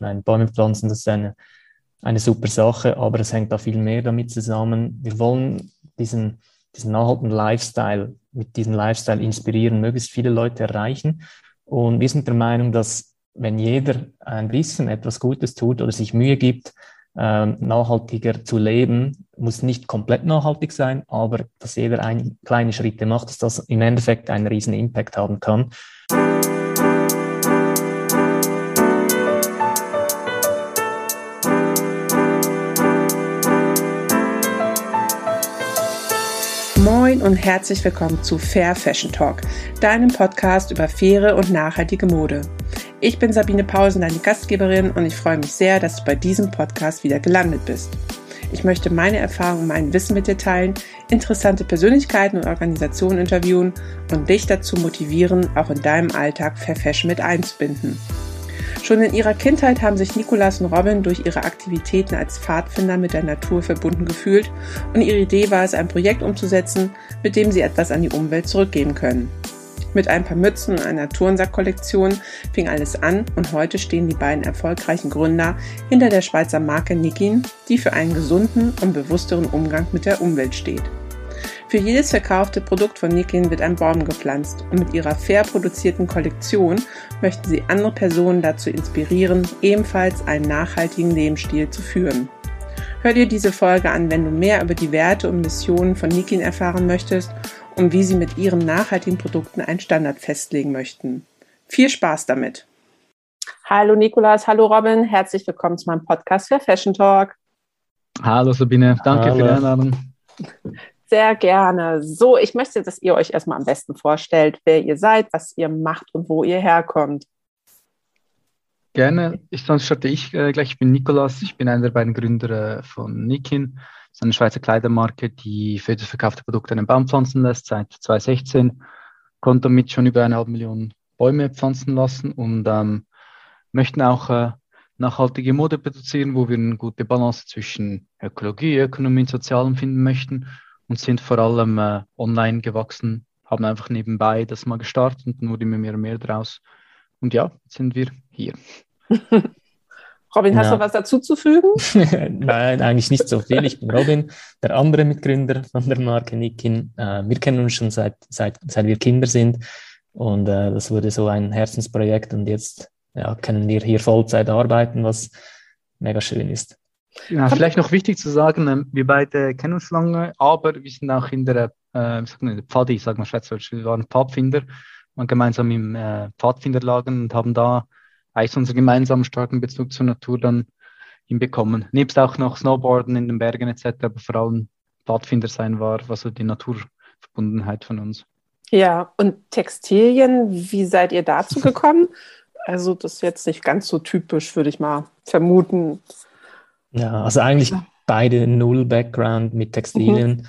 Nein, Bäume pflanzen, das ist eine, eine super Sache, aber es hängt da viel mehr damit zusammen. Wir wollen diesen, diesen nachhaltigen Lifestyle, mit diesem Lifestyle inspirieren, möglichst viele Leute erreichen. Und wir sind der Meinung, dass wenn jeder ein bisschen etwas Gutes tut oder sich Mühe gibt, ähm, nachhaltiger zu leben, muss nicht komplett nachhaltig sein, aber dass jeder ein, kleine Schritte macht, dass das im Endeffekt einen riesen Impact haben kann. Und herzlich willkommen zu Fair Fashion Talk, deinem Podcast über faire und nachhaltige Mode. Ich bin Sabine Pausen, deine Gastgeberin und ich freue mich sehr, dass du bei diesem Podcast wieder gelandet bist. Ich möchte meine Erfahrungen, mein Wissen mit dir teilen, interessante Persönlichkeiten und Organisationen interviewen und dich dazu motivieren, auch in deinem Alltag Fair Fashion mit einzubinden. Schon in ihrer Kindheit haben sich Nikolas und Robin durch ihre Aktivitäten als Pfadfinder mit der Natur verbunden gefühlt und ihre Idee war es, ein Projekt umzusetzen, mit dem sie etwas an die Umwelt zurückgeben können. Mit ein paar Mützen und einer Turnsack-Kollektion fing alles an und heute stehen die beiden erfolgreichen Gründer hinter der Schweizer Marke Nikin, die für einen gesunden und bewussteren Umgang mit der Umwelt steht. Für jedes verkaufte Produkt von Nikin wird ein Baum gepflanzt und mit ihrer fair produzierten Kollektion möchten sie andere Personen dazu inspirieren, ebenfalls einen nachhaltigen Lebensstil zu führen. Hör dir diese Folge an, wenn du mehr über die Werte und Missionen von Nikin erfahren möchtest und wie sie mit ihren nachhaltigen Produkten einen Standard festlegen möchten. Viel Spaß damit! Hallo Nikolas, hallo Robin, herzlich willkommen zu meinem Podcast für Fashion Talk. Hallo Sabine, danke hallo. für die Einladung. Sehr gerne. So, ich möchte, dass ihr euch erstmal am besten vorstellt, wer ihr seid, was ihr macht und wo ihr herkommt. Gerne. Ich, sonst starte ich äh, gleich. Ich bin Nikolas. Ich bin einer der beiden Gründer äh, von Nikin. Das ist eine Schweizer Kleidermarke, die für das verkaufte Produkt einen Baum pflanzen lässt seit 2016. Konnte damit schon über eine halbe Million Bäume pflanzen lassen und ähm, möchten auch äh, nachhaltige Mode produzieren, wo wir eine gute Balance zwischen Ökologie, Ökonomie und Sozialem finden möchten und sind vor allem äh, online gewachsen, haben einfach nebenbei das mal gestartet und nur immer mehr und mehr draus. Und ja, jetzt sind wir hier. Robin, hast ja. du was dazu zu fügen? Nein, eigentlich nicht so viel. Ich bin Robin, der andere Mitgründer von der Marke Nikin. Äh, wir kennen uns schon seit, seit, seit wir Kinder sind und äh, das wurde so ein Herzensprojekt und jetzt ja, können wir hier Vollzeit arbeiten, was mega schön ist. Ja, vielleicht noch wichtig zu sagen, ähm, wir beide kennen uns lange, aber wir sind auch in der, äh, Pfadi, sagen wir Schweizerdeutsch, wir waren Pfadfinder und gemeinsam im äh, Pfadfinderlagen und haben da eigentlich unseren gemeinsamen starken Bezug zur Natur dann hinbekommen. Nebst auch noch Snowboarden in den Bergen etc., aber vor allem Pfadfinder sein war, was so die Naturverbundenheit von uns. Ja, und Textilien, wie seid ihr dazu gekommen? Also das ist jetzt nicht ganz so typisch, würde ich mal vermuten. Ja, also eigentlich beide null Background mit Textilien.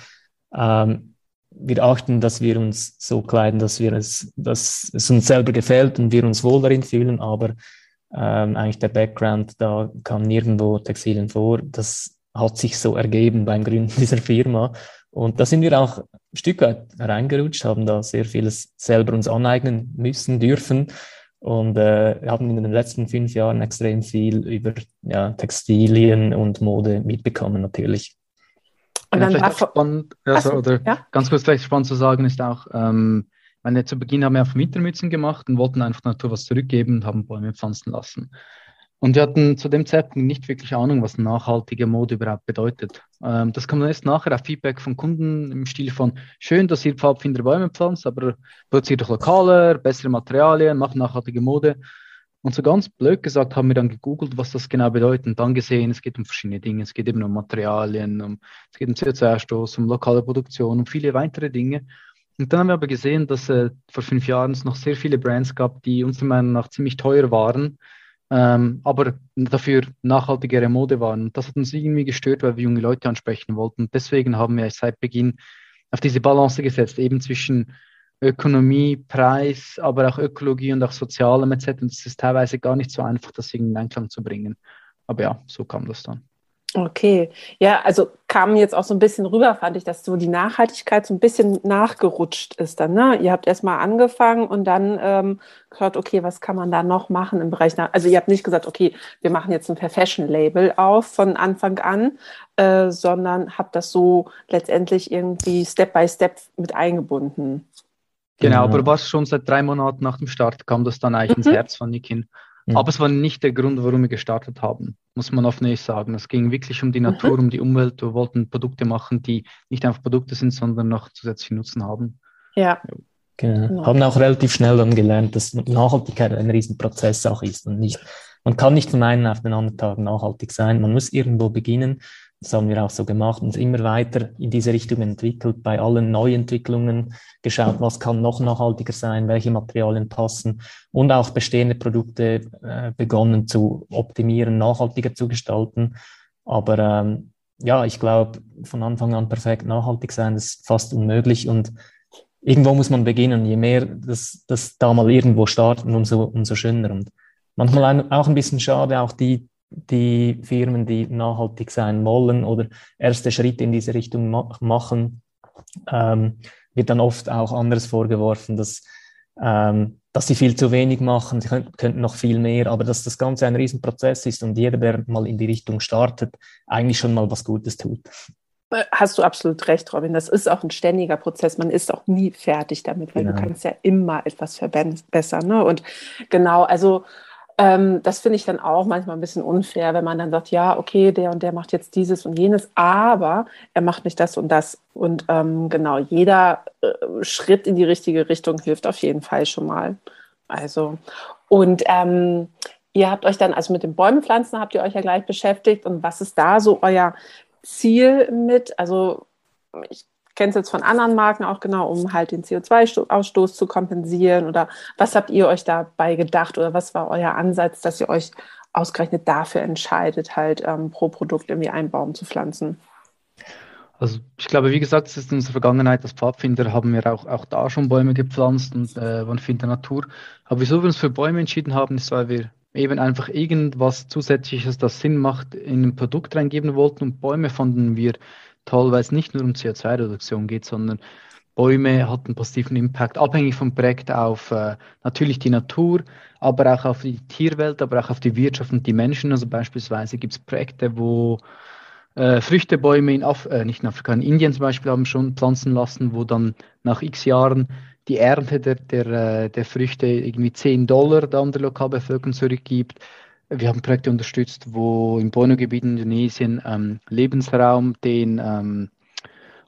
Mhm. Ähm, wir achten, dass wir uns so kleiden, dass wir es, dass es uns selber gefällt und wir uns wohl darin fühlen, aber ähm, eigentlich der Background, da kam nirgendwo Textilien vor. Das hat sich so ergeben beim Gründen dieser Firma. Und da sind wir auch ein Stück weit reingerutscht, haben da sehr vieles selber uns aneignen müssen, dürfen und äh, haben in den letzten fünf Jahren extrem viel über ja, Textilien und Mode mitbekommen, natürlich. Und dann ja, spannend, also, also, oder ja? ganz kurz vielleicht spannend zu sagen ist auch, ähm, meine, zu Beginn haben wir einfach Wintermützen gemacht und wollten einfach der Natur was zurückgeben und haben Bäume pflanzen lassen. Und wir hatten zu dem Zeitpunkt nicht wirklich Ahnung, was nachhaltige Mode überhaupt bedeutet. Ähm, das kam dann erst nachher auf Feedback von Kunden im Stil von, schön, dass ihr Pfadfinder Bäume pflanzt, aber produziert doch lokaler, bessere Materialien, macht nachhaltige Mode. Und so ganz blöd gesagt haben wir dann gegoogelt, was das genau bedeutet und dann gesehen, es geht um verschiedene Dinge. Es geht eben um Materialien, um, es geht um CO2-Ausstoß, um lokale Produktion, um viele weitere Dinge. Und dann haben wir aber gesehen, dass äh, vor fünf Jahren es noch sehr viele Brands gab, die unserer Meinung nach ziemlich teuer waren, ähm, aber dafür nachhaltigere Mode waren. Und das hat uns irgendwie gestört, weil wir junge Leute ansprechen wollten. Und deswegen haben wir seit Beginn auf diese Balance gesetzt, eben zwischen Ökonomie, Preis, aber auch Ökologie und auch Sozialem etc. Und es ist teilweise gar nicht so einfach, das in Einklang zu bringen. Aber ja, so kam das dann. Okay, ja, also kam jetzt auch so ein bisschen rüber, fand ich, dass so die Nachhaltigkeit so ein bisschen nachgerutscht ist dann. Ne? Ihr habt erstmal angefangen und dann ähm, gehört, okay, was kann man da noch machen im Bereich nach Also ihr habt nicht gesagt, okay, wir machen jetzt ein Per Fashion Label auf von Anfang an, äh, sondern habt das so letztendlich irgendwie Step by Step mit eingebunden. Genau, aber was schon seit drei Monaten nach dem Start kam das dann eigentlich mhm. ins Herz von Nikin. Mhm. Aber es war nicht der Grund, warum wir gestartet haben, muss man offen sagen. Es ging wirklich um die Natur, mhm. um die Umwelt. Wir wollten Produkte machen, die nicht einfach Produkte sind, sondern noch zusätzlichen Nutzen haben. Ja. Genau. genau. Haben auch relativ schnell dann gelernt, dass Nachhaltigkeit ein Riesenprozess auch ist und nicht, man kann nicht von einem auf den anderen Tag nachhaltig sein. Man muss irgendwo beginnen das haben wir auch so gemacht und immer weiter in diese Richtung entwickelt, bei allen Neuentwicklungen geschaut, was kann noch nachhaltiger sein, welche Materialien passen und auch bestehende Produkte äh, begonnen zu optimieren, nachhaltiger zu gestalten. Aber ähm, ja, ich glaube, von Anfang an perfekt nachhaltig sein, ist fast unmöglich und irgendwo muss man beginnen. Je mehr das, das da mal irgendwo starten, umso, umso schöner. Und manchmal auch ein bisschen schade, auch die die Firmen, die nachhaltig sein wollen oder erste Schritte in diese Richtung ma machen, ähm, wird dann oft auch anderes vorgeworfen, dass, ähm, dass sie viel zu wenig machen, sie könnten, könnten noch viel mehr, aber dass das Ganze ein Riesenprozess ist und jeder, der mal in die Richtung startet, eigentlich schon mal was Gutes tut. Hast du absolut recht, Robin. Das ist auch ein ständiger Prozess. Man ist auch nie fertig damit, weil genau. du kannst ja immer etwas verbessern. Ne? Und genau, also ähm, das finde ich dann auch manchmal ein bisschen unfair, wenn man dann sagt, ja, okay, der und der macht jetzt dieses und jenes, aber er macht nicht das und das. Und ähm, genau, jeder äh, Schritt in die richtige Richtung hilft auf jeden Fall schon mal. Also, und ähm, ihr habt euch dann, also mit den Bäumenpflanzen habt ihr euch ja gleich beschäftigt. Und was ist da so euer Ziel mit? Also, ich kenne es jetzt von anderen Marken auch genau, um halt den CO2-Ausstoß zu kompensieren? Oder was habt ihr euch dabei gedacht oder was war euer Ansatz, dass ihr euch ausgerechnet dafür entscheidet, halt ähm, pro Produkt irgendwie einen Baum zu pflanzen? Also ich glaube, wie gesagt, es ist in unserer Vergangenheit als Pfadfinder haben wir auch, auch da schon Bäume gepflanzt und äh, waren viel in der Natur. Aber wieso wir uns für Bäume entschieden haben, ist, weil wir eben einfach irgendwas Zusätzliches, das Sinn macht, in ein Produkt reingeben wollten. Und Bäume fanden wir toll, weil es nicht nur um CO2-Reduktion geht, sondern Bäume hatten einen positiven Impact, abhängig vom Projekt auf äh, natürlich die Natur, aber auch auf die Tierwelt, aber auch auf die Wirtschaft und die Menschen. Also beispielsweise gibt es Projekte, wo äh, Früchtebäume in Af äh, nicht in Afrika, in Indien zum Beispiel haben schon pflanzen lassen, wo dann nach x Jahren die Ernte der, der, äh, der Früchte irgendwie 10 Dollar der andere Lokalbevölkerung zurückgibt. Wir haben Projekte unterstützt, wo im Borneo-Gebiet in Indonesien ähm, Lebensraum den ähm,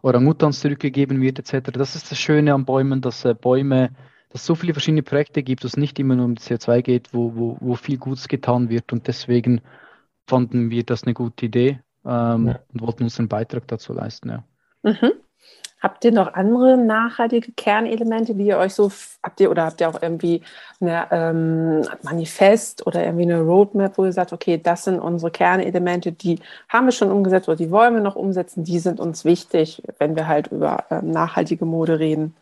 Orangutans zurückgegeben wird, etc. Das ist das Schöne an Bäumen, dass äh, Bäume, dass es so viele verschiedene Projekte gibt, dass es nicht immer nur um CO2 geht, wo, wo, wo viel Gutes getan wird. Und deswegen fanden wir das eine gute Idee ähm, ja. und wollten unseren Beitrag dazu leisten. Ja. Mhm. Habt ihr noch andere nachhaltige Kernelemente, die ihr euch so habt ihr oder habt ihr auch irgendwie ein ähm, Manifest oder irgendwie eine Roadmap, wo ihr sagt, okay, das sind unsere Kernelemente, die haben wir schon umgesetzt oder die wollen wir noch umsetzen, die sind uns wichtig, wenn wir halt über ähm, nachhaltige Mode reden?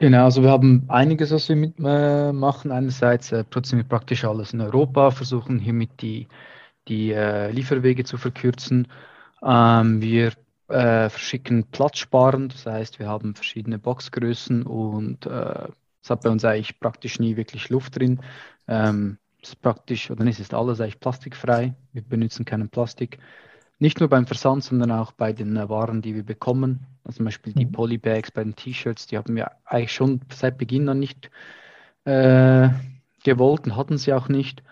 Genau, also wir haben einiges, was wir mitmachen. Äh, Einerseits äh, produzieren wir praktisch alles in Europa, versuchen hiermit die, die äh, Lieferwege zu verkürzen. Ähm, wir äh, verschicken platzsparend. Das heißt, wir haben verschiedene Boxgrößen und äh, es hat bei uns eigentlich praktisch nie wirklich Luft drin. Ähm, es ist praktisch, oder nicht, es ist alles eigentlich plastikfrei. Wir benutzen keinen Plastik. Nicht nur beim Versand, sondern auch bei den äh, Waren, die wir bekommen. Also zum Beispiel die mhm. Polybags bei den T-Shirts, die haben wir eigentlich schon seit Beginn an nicht äh, gewollt und hatten sie auch nicht.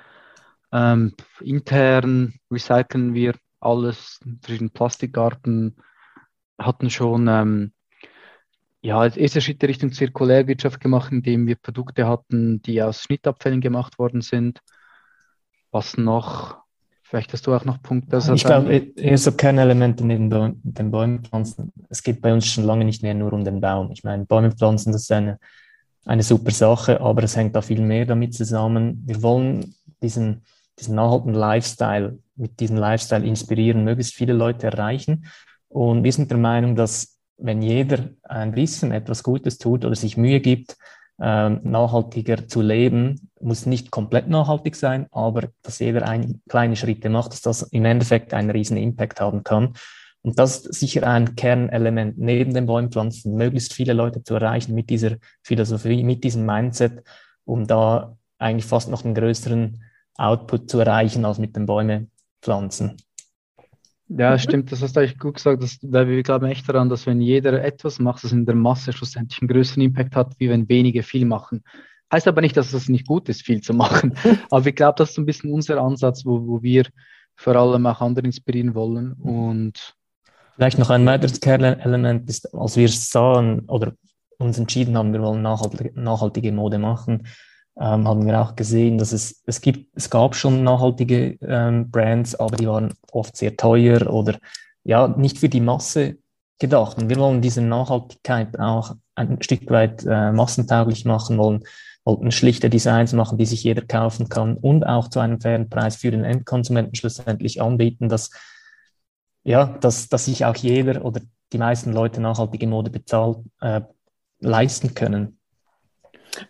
Ähm, intern recyceln wir alles, verschiedene Plastikarten, hatten schon ähm, ja, als erster Schritt Richtung Zirkulärwirtschaft gemacht, indem wir Produkte hatten, die aus Schnittabfällen gemacht worden sind. Was noch? Vielleicht hast du auch noch Punkte. Also ich glaube, eher so Kernelemente neben den Bäumen pflanzen. Es geht bei uns schon lange nicht mehr nur um den Baum. Ich meine, Bäume pflanzen, das ist eine, eine super Sache, aber es hängt da viel mehr damit zusammen. Wir wollen diesen, diesen nachhaltigen Lifestyle mit diesem Lifestyle inspirieren, möglichst viele Leute erreichen. Und wir sind der Meinung, dass wenn jeder ein bisschen etwas Gutes tut oder sich Mühe gibt, äh, nachhaltiger zu leben, muss nicht komplett nachhaltig sein, aber dass jeder ein, kleine Schritte macht, dass das im Endeffekt einen riesen Impact haben kann. Und das ist sicher ein Kernelement neben den Bäumpflanzen, möglichst viele Leute zu erreichen mit dieser Philosophie, mit diesem Mindset, um da eigentlich fast noch einen größeren Output zu erreichen als mit den Bäume pflanzen. Ja, stimmt, das hast du eigentlich gut gesagt, dass, weil wir glauben echt daran, dass wenn jeder etwas macht, das in der Masse schlussendlich einen größeren Impact hat, wie wenn wenige viel machen. Heißt aber nicht, dass es nicht gut ist, viel zu machen. aber ich glaube, das ist so ein bisschen unser Ansatz, wo, wo wir vor allem auch andere inspirieren wollen. Und Vielleicht noch ein weiteres Kernelement ist, als wir sahen oder uns entschieden haben, wir wollen nachhaltige, nachhaltige Mode machen, ähm, haben wir auch gesehen, dass es, es gibt, es gab schon nachhaltige ähm, Brands, aber die waren oft sehr teuer oder ja, nicht für die Masse gedacht. Und wir wollen diese Nachhaltigkeit auch ein Stück weit äh, massentauglich machen, wollen, wollten schlichte Designs machen, die sich jeder kaufen kann und auch zu einem fairen Preis für den Endkonsumenten schlussendlich anbieten, dass, ja, dass, dass sich auch jeder oder die meisten Leute nachhaltige Mode bezahlt, äh, leisten können.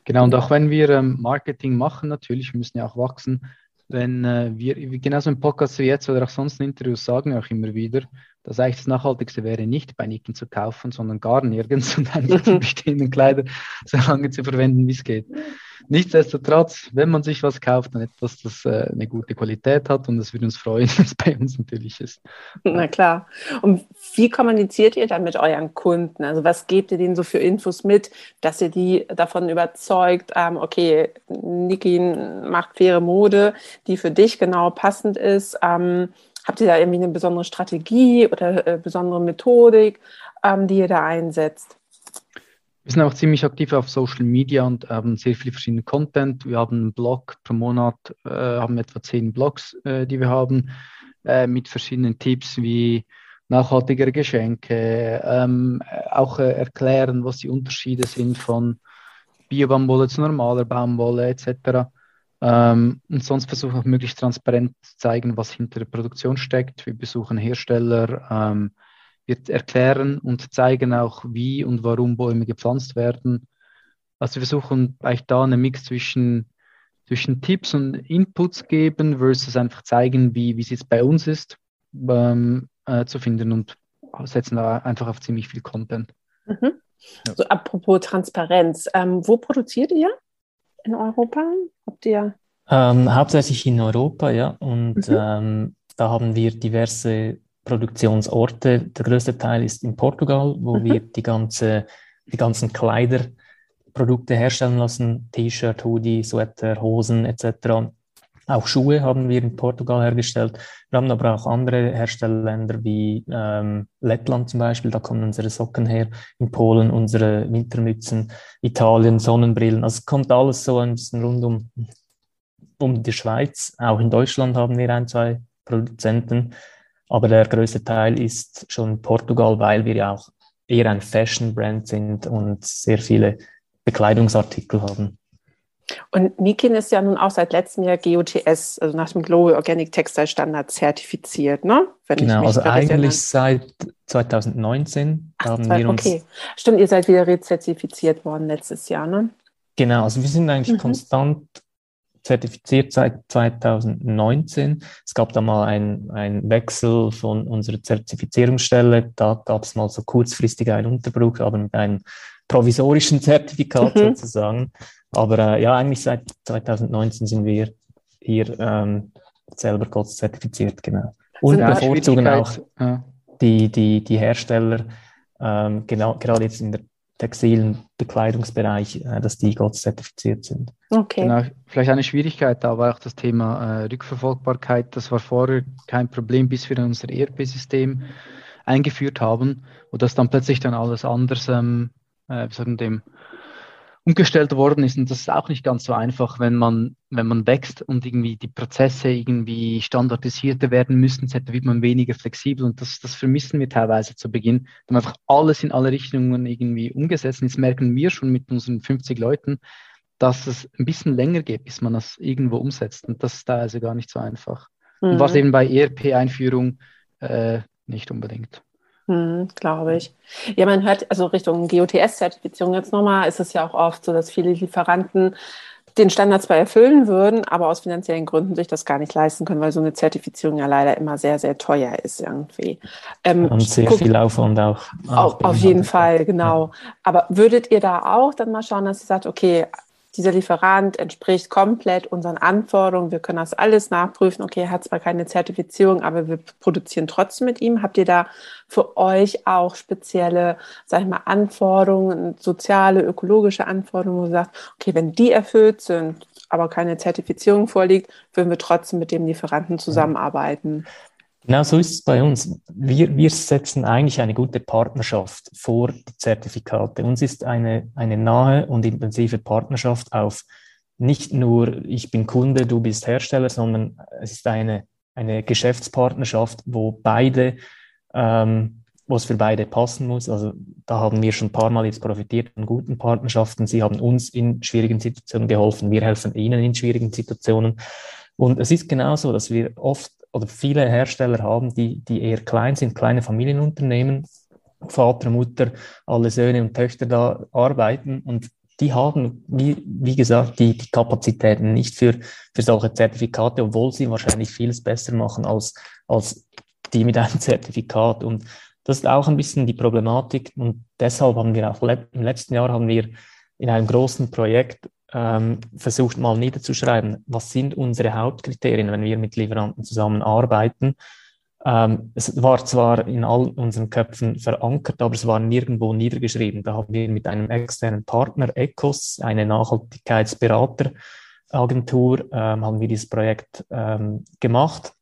Genau, und auch wenn wir ähm, Marketing machen, natürlich, wir müssen ja auch wachsen, wenn äh, wir, genauso im Podcast wie jetzt oder auch sonst in Interviews sagen wir auch immer wieder, dass eigentlich das Nachhaltigste wäre, nicht bei Nicken zu kaufen, sondern gar nirgends und einfach die bestehenden Kleider so lange zu verwenden, wie es geht. Nichtsdestotrotz, wenn man sich was kauft, dann etwas, das äh, eine gute Qualität hat und es würde uns freuen, wenn es bei uns natürlich ist. Na klar. Und wie kommuniziert ihr dann mit euren Kunden? Also was gebt ihr denen so für Infos mit, dass ihr die davon überzeugt, ähm, okay, Niki macht faire Mode, die für dich genau passend ist. Ähm, habt ihr da irgendwie eine besondere Strategie oder äh, besondere Methodik, ähm, die ihr da einsetzt? Wir sind auch ziemlich aktiv auf Social Media und haben sehr viel verschiedenen Content. Wir haben einen Blog pro Monat, äh, haben etwa zehn Blogs, äh, die wir haben, äh, mit verschiedenen Tipps wie nachhaltigere Geschenke, ähm, auch äh, erklären, was die Unterschiede sind von Bio-Baumwolle zu normaler Baumwolle etc. Ähm, und sonst versuchen wir möglichst transparent zu zeigen, was hinter der Produktion steckt. Wir besuchen Hersteller, ähm, wir erklären und zeigen auch, wie und warum Bäume gepflanzt werden. Also wir versuchen eigentlich da einen Mix zwischen, zwischen Tipps und Inputs geben versus einfach zeigen, wie, wie es jetzt bei uns ist, ähm, äh, zu finden und setzen da einfach auf ziemlich viel Content. Mhm. Ja. So apropos Transparenz, ähm, wo produziert ihr in Europa? Habt ihr? Ähm, hauptsächlich in Europa, ja. Und mhm. ähm, da haben wir diverse Produktionsorte. Der größte Teil ist in Portugal, wo mhm. wir die, ganze, die ganzen Kleiderprodukte herstellen lassen, T-Shirt, Hoodie, Sweater, Hosen etc. Auch Schuhe haben wir in Portugal hergestellt. Wir haben aber auch andere Herstellerländer wie ähm, Lettland zum Beispiel, da kommen unsere Socken her, in Polen unsere Wintermützen, Italien Sonnenbrillen. Also es kommt alles so ein bisschen rund um, um die Schweiz. Auch in Deutschland haben wir ein, zwei Produzenten. Aber der größte Teil ist schon Portugal, weil wir ja auch eher ein Fashion-Brand sind und sehr viele Bekleidungsartikel haben. Und Nikin ist ja nun auch seit letztem Jahr GOTS, also nach dem Global Organic Textile Standard zertifiziert, ne? Wenn genau, also eigentlich seit 2019 Ach, haben wir uns. Okay, stimmt, ihr seid wieder rezertifiziert worden letztes Jahr, ne? Genau, also wir sind eigentlich mhm. konstant zertifiziert seit 2019. Es gab da mal einen Wechsel von unserer Zertifizierungsstelle. Da gab es mal so kurzfristig einen Unterbruch, aber mit einem provisorischen Zertifikat mhm. sozusagen. Aber äh, ja, eigentlich seit 2019 sind wir hier ähm, selber Gott zertifiziert, genau. Und bevorzugen auch ja. die, die, die Hersteller, ähm, genau, gerade jetzt in der textilen Bekleidungsbereich, äh, dass die GOTS zertifiziert sind. Okay. Genau, vielleicht eine Schwierigkeit, da war auch das Thema äh, Rückverfolgbarkeit. Das war vorher kein Problem, bis wir unser ERP-System eingeführt haben, wo das dann plötzlich dann alles anders, ähm, äh, wir sagen dem, umgestellt worden ist. Und das ist auch nicht ganz so einfach, wenn man, wenn man wächst und irgendwie die Prozesse irgendwie standardisierter werden müssen, wird man weniger flexibel. Und das, das vermissen wir teilweise zu Beginn. Dann einfach alles in alle Richtungen irgendwie umgesetzt. Und jetzt merken wir schon mit unseren 50 Leuten, dass es ein bisschen länger geht, bis man das irgendwo umsetzt. Und das ist da also gar nicht so einfach. Mhm. Und was eben bei ERP-Einführung äh, nicht unbedingt. Hm, Glaube ich. Ja, man hört, also Richtung GOTS-Zertifizierung jetzt nochmal, ist es ja auch oft so, dass viele Lieferanten den Standard zwar erfüllen würden, aber aus finanziellen Gründen sich das gar nicht leisten können, weil so eine Zertifizierung ja leider immer sehr, sehr teuer ist irgendwie. Ähm, Und sehr guck, viel Aufwand auch. auch auf jeden Fall, genau. Ja. Aber würdet ihr da auch dann mal schauen, dass ihr sagt, okay, dieser Lieferant entspricht komplett unseren Anforderungen. Wir können das alles nachprüfen. Okay, er hat zwar keine Zertifizierung, aber wir produzieren trotzdem mit ihm. Habt ihr da für euch auch spezielle, sag ich mal, Anforderungen, soziale, ökologische Anforderungen, wo ihr sagt, okay, wenn die erfüllt sind, aber keine Zertifizierung vorliegt, würden wir trotzdem mit dem Lieferanten zusammenarbeiten? Genau so ist es bei uns. Wir, wir setzen eigentlich eine gute Partnerschaft vor die Zertifikate. Uns ist eine, eine nahe und intensive Partnerschaft auf nicht nur ich bin Kunde, du bist Hersteller, sondern es ist eine, eine Geschäftspartnerschaft, wo beide, ähm, wo es für beide passen muss. Also da haben wir schon ein paar Mal jetzt profitiert von guten Partnerschaften. Sie haben uns in schwierigen Situationen geholfen, wir helfen ihnen in schwierigen Situationen. Und es ist genauso, dass wir oft oder viele Hersteller haben, die, die eher klein sind, kleine Familienunternehmen, Vater, Mutter, alle Söhne und Töchter da arbeiten und die haben, wie, wie gesagt, die, die Kapazitäten nicht für, für solche Zertifikate, obwohl sie wahrscheinlich vieles besser machen als, als die mit einem Zertifikat. Und das ist auch ein bisschen die Problematik. Und deshalb haben wir auch im letzten Jahr haben wir in einem großen Projekt ähm, versucht mal niederzuschreiben, was sind unsere Hauptkriterien, wenn wir mit Lieferanten zusammenarbeiten. Ähm, es war zwar in all unseren Köpfen verankert, aber es war nirgendwo niedergeschrieben. Da haben wir mit einem externen Partner, ECOS, eine Nachhaltigkeitsberateragentur, ähm, haben wir dieses Projekt ähm, gemacht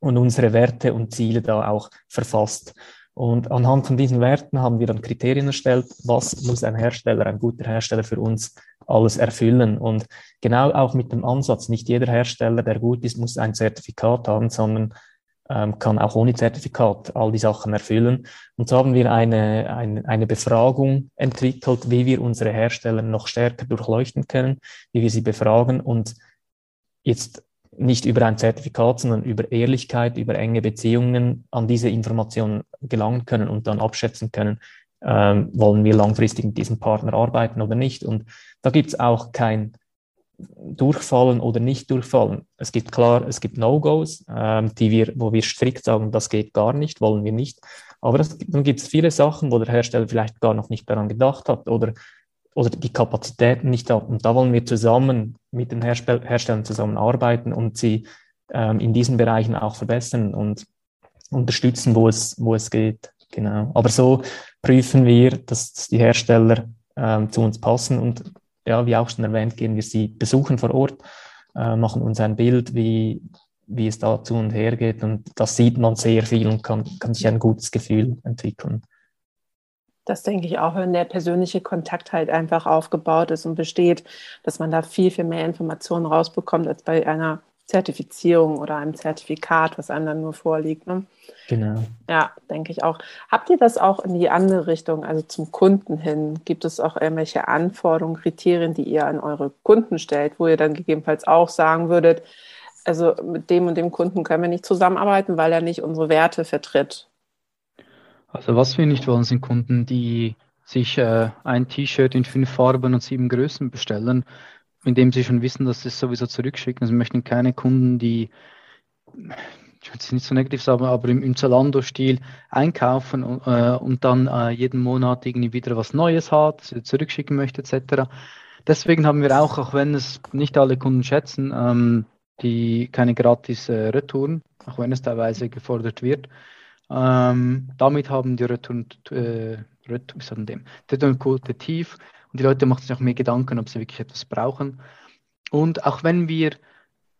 und unsere Werte und Ziele da auch verfasst. Und anhand von diesen Werten haben wir dann Kriterien erstellt, was muss ein Hersteller, ein guter Hersteller für uns alles erfüllen. Und genau auch mit dem Ansatz, nicht jeder Hersteller, der gut ist, muss ein Zertifikat haben, sondern ähm, kann auch ohne Zertifikat all die Sachen erfüllen. Und so haben wir eine, eine, eine Befragung entwickelt, wie wir unsere Hersteller noch stärker durchleuchten können, wie wir sie befragen und jetzt nicht über ein Zertifikat, sondern über Ehrlichkeit, über enge Beziehungen an diese Informationen gelangen können und dann abschätzen können, ähm, wollen wir langfristig mit diesem Partner arbeiten oder nicht. Und da gibt es auch kein Durchfallen oder nicht Durchfallen. Es gibt klar, es gibt No-Gos, ähm, die wir, wo wir strikt sagen, das geht gar nicht, wollen wir nicht. Aber es, dann gibt es viele Sachen, wo der Hersteller vielleicht gar noch nicht daran gedacht hat oder oder die Kapazitäten nicht hat. Und da wollen wir zusammen mit den Herstell Herstellern zusammenarbeiten und sie ähm, in diesen Bereichen auch verbessern und unterstützen, wo es, wo es geht. Genau. Aber so prüfen wir, dass die Hersteller ähm, zu uns passen und ja, wie auch schon erwähnt, gehen wir sie besuchen vor Ort, äh, machen uns ein Bild, wie, wie es da zu und her geht und das sieht man sehr viel und kann, kann sich ein gutes Gefühl entwickeln. Das denke ich auch, wenn der persönliche Kontakt halt einfach aufgebaut ist und besteht, dass man da viel, viel mehr Informationen rausbekommt als bei einer Zertifizierung oder einem Zertifikat, was einem dann nur vorliegt. Ne? Genau. Ja, denke ich auch. Habt ihr das auch in die andere Richtung, also zum Kunden hin? Gibt es auch irgendwelche Anforderungen, Kriterien, die ihr an eure Kunden stellt, wo ihr dann gegebenenfalls auch sagen würdet, also mit dem und dem Kunden können wir nicht zusammenarbeiten, weil er nicht unsere Werte vertritt? Also was wir nicht wollen, sind Kunden, die sich äh, ein T-Shirt in fünf Farben und sieben Größen bestellen, indem sie schon wissen, dass sie es sowieso zurückschicken. Also wir möchten keine Kunden, die, ich will es nicht so negativ sagen, aber im, im Zalando-Stil einkaufen und, äh, und dann äh, jeden Monat irgendwie wieder was Neues hat, zurückschicken möchte etc. Deswegen haben wir auch, auch wenn es nicht alle Kunden schätzen, ähm, die keine gratis äh, Retouren, auch wenn es teilweise gefordert wird. Ähm, damit haben die Return, äh, Return, dem, Returnquote tief und die Leute machen sich auch mehr Gedanken, ob sie wirklich etwas brauchen. Und auch wenn wir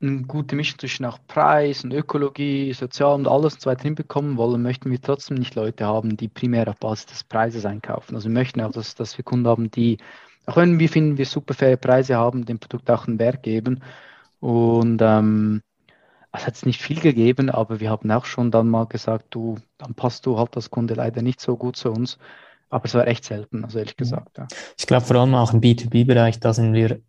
eine gute Mischung zwischen auch Preis und Ökologie, Sozial und alles und so weiter hinbekommen wollen, möchten wir trotzdem nicht Leute haben, die primär auf Basis des Preises einkaufen. Also wir möchten auch, dass, dass wir Kunden haben, die, auch wenn wir finden, wir super faire Preise haben, dem Produkt auch einen Wert geben. Und ähm, es hat nicht viel gegeben, aber wir haben auch schon dann mal gesagt, du, dann passt du halt als Kunde leider nicht so gut zu uns. Aber es war echt selten, also ehrlich gesagt. Ja. Ich glaube vor allem auch im B2B-Bereich, da sind wir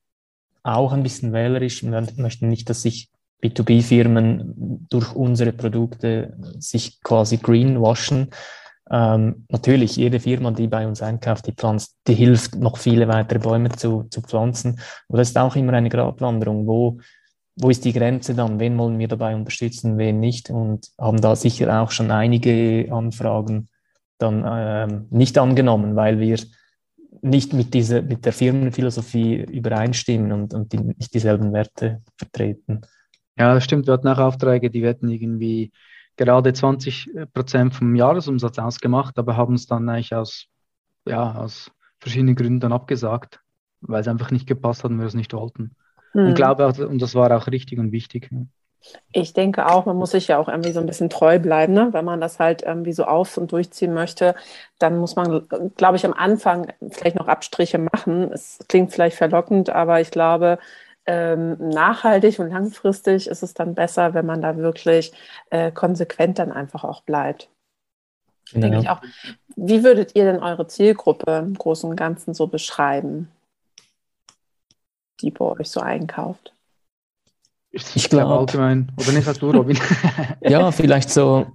auch ein bisschen wählerisch. Wir möchten nicht, dass sich B2B-Firmen durch unsere Produkte sich quasi greenwaschen. Ähm, natürlich, jede Firma, die bei uns einkauft, die pflanzt, die hilft, noch viele weitere Bäume zu, zu pflanzen. Und das ist auch immer eine Gratwanderung. Wo, wo ist die Grenze dann? Wen wollen wir dabei unterstützen, wen nicht? Und haben da sicher auch schon einige Anfragen dann ähm, nicht angenommen, weil wir nicht mit, dieser, mit der Firmenphilosophie übereinstimmen und, und die, nicht dieselben Werte vertreten. Ja, das stimmt. Wir hatten auch Aufträge, die hätten irgendwie gerade 20 Prozent vom Jahresumsatz ausgemacht, aber haben es dann eigentlich aus, ja, aus verschiedenen Gründen dann abgesagt, weil es einfach nicht gepasst hat und wir es nicht wollten. Hm. Und glaube auch, und das war auch richtig und wichtig. Ich denke auch, man muss sich ja auch irgendwie so ein bisschen treu bleiben, ne? wenn man das halt irgendwie so auf und durchziehen möchte, dann muss man, glaube ich, am Anfang vielleicht noch Abstriche machen. Es klingt vielleicht verlockend, aber ich glaube, ähm, nachhaltig und langfristig ist es dann besser, wenn man da wirklich äh, konsequent dann einfach auch bleibt. Ich auch. Wie würdet ihr denn eure Zielgruppe im Großen und Ganzen so beschreiben, die bei euch so einkauft? Ich glaube allgemein, oder nicht als du, Robin? ja, vielleicht so,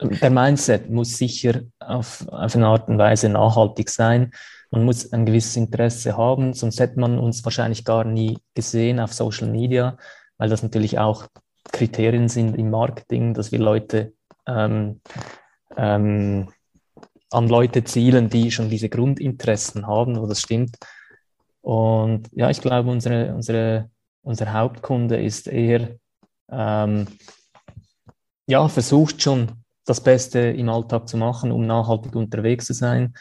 der Mindset muss sicher auf, auf eine Art und Weise nachhaltig sein. Man muss ein gewisses Interesse haben, sonst hätte man uns wahrscheinlich gar nie gesehen auf Social Media, weil das natürlich auch Kriterien sind im Marketing, dass wir Leute ähm, ähm, an Leute zielen, die schon diese Grundinteressen haben, wo das stimmt. Und ja, ich glaube, unsere, unsere, unser Hauptkunde ist eher, ähm, ja, versucht schon das Beste im Alltag zu machen, um nachhaltig unterwegs zu sein.